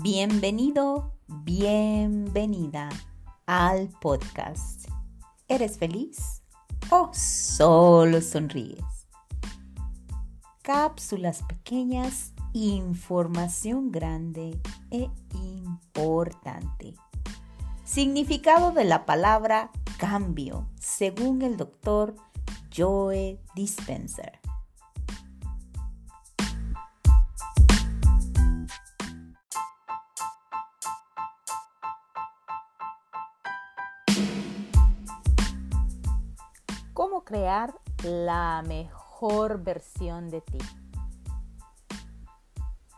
Bienvenido, bienvenida al podcast. ¿Eres feliz o solo sonríes? Cápsulas pequeñas, información grande e importante. Significado de la palabra cambio, según el doctor Joe Dispenser. ¿Cómo crear la mejor versión de ti?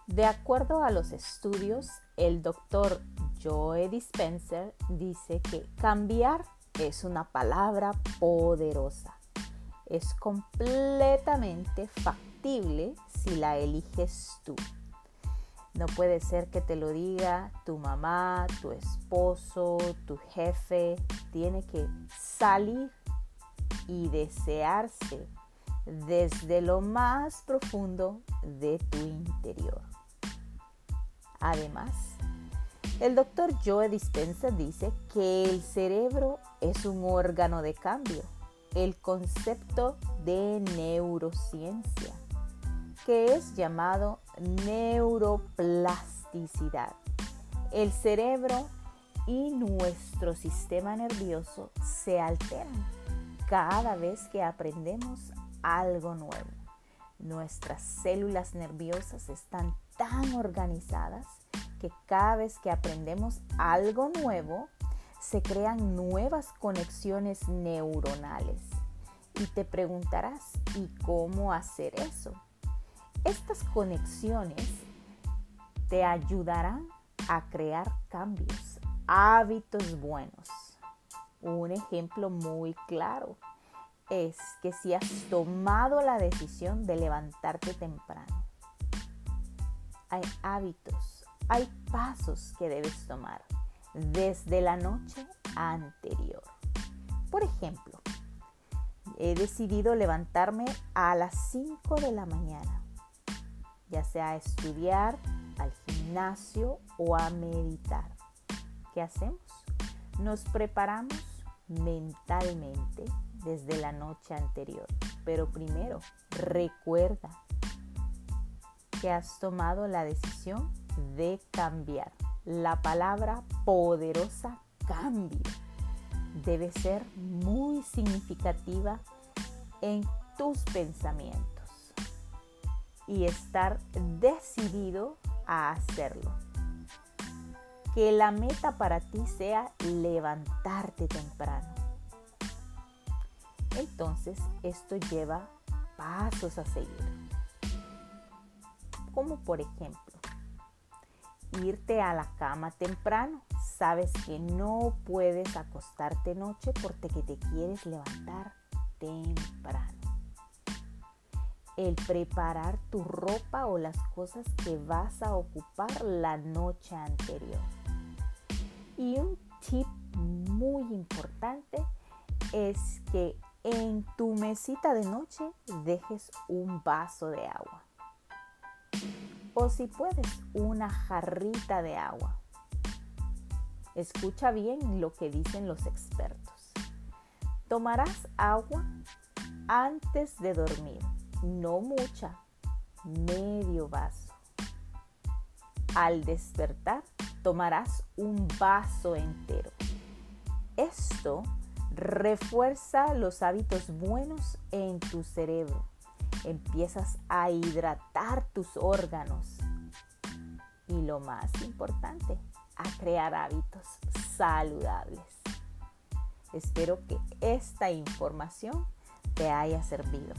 De acuerdo a los estudios, el doctor Joe Dispenser dice que cambiar es una palabra poderosa. Es completamente factible si la eliges tú. No puede ser que te lo diga tu mamá, tu esposo, tu jefe. Tiene que salir y desearse desde lo más profundo de tu interior. Además, el doctor Joe Dispenza dice que el cerebro es un órgano de cambio, el concepto de neurociencia, que es llamado neuroplasticidad. El cerebro y nuestro sistema nervioso se alteran cada vez que aprendemos algo nuevo. Nuestras células nerviosas están tan organizadas que cada vez que aprendemos algo nuevo, se crean nuevas conexiones neuronales. Y te preguntarás, ¿y cómo hacer eso? Estas conexiones te ayudarán a crear cambios, hábitos buenos un ejemplo muy claro es que si has tomado la decisión de levantarte temprano, hay hábitos, hay pasos que debes tomar desde la noche anterior. Por ejemplo, he decidido levantarme a las 5 de la mañana, ya sea a estudiar, al gimnasio o a meditar. ¿Qué hacemos? Nos preparamos mentalmente desde la noche anterior. Pero primero, recuerda que has tomado la decisión de cambiar. La palabra poderosa cambio debe ser muy significativa en tus pensamientos y estar decidido a hacerlo que la meta para ti sea levantarte temprano. Entonces esto lleva pasos a seguir. Como por ejemplo, irte a la cama temprano. Sabes que no puedes acostarte noche porque te quieres levantar temprano. El preparar tu ropa o las cosas que vas a ocupar la noche anterior y un tip muy importante es que en tu mesita de noche dejes un vaso de agua. O si puedes, una jarrita de agua. Escucha bien lo que dicen los expertos. Tomarás agua antes de dormir, no mucha, medio vaso. Al despertar, tomarás un vaso entero. Esto refuerza los hábitos buenos en tu cerebro. Empiezas a hidratar tus órganos. Y lo más importante, a crear hábitos saludables. Espero que esta información te haya servido.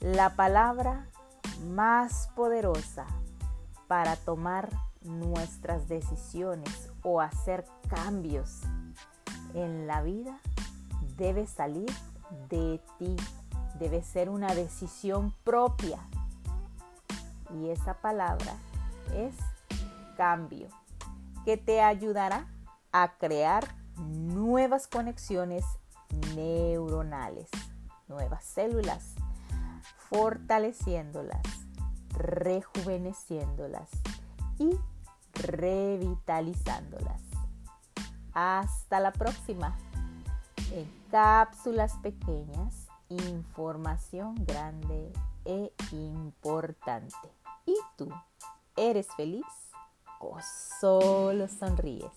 La palabra más poderosa para tomar nuestras decisiones o hacer cambios en la vida debe salir de ti, debe ser una decisión propia. Y esa palabra es cambio, que te ayudará a crear nuevas conexiones neuronales, nuevas células, fortaleciéndolas, rejuveneciéndolas y revitalizándolas. Hasta la próxima. En cápsulas pequeñas, información grande e importante. ¿Y tú? ¿Eres feliz o solo sonríes?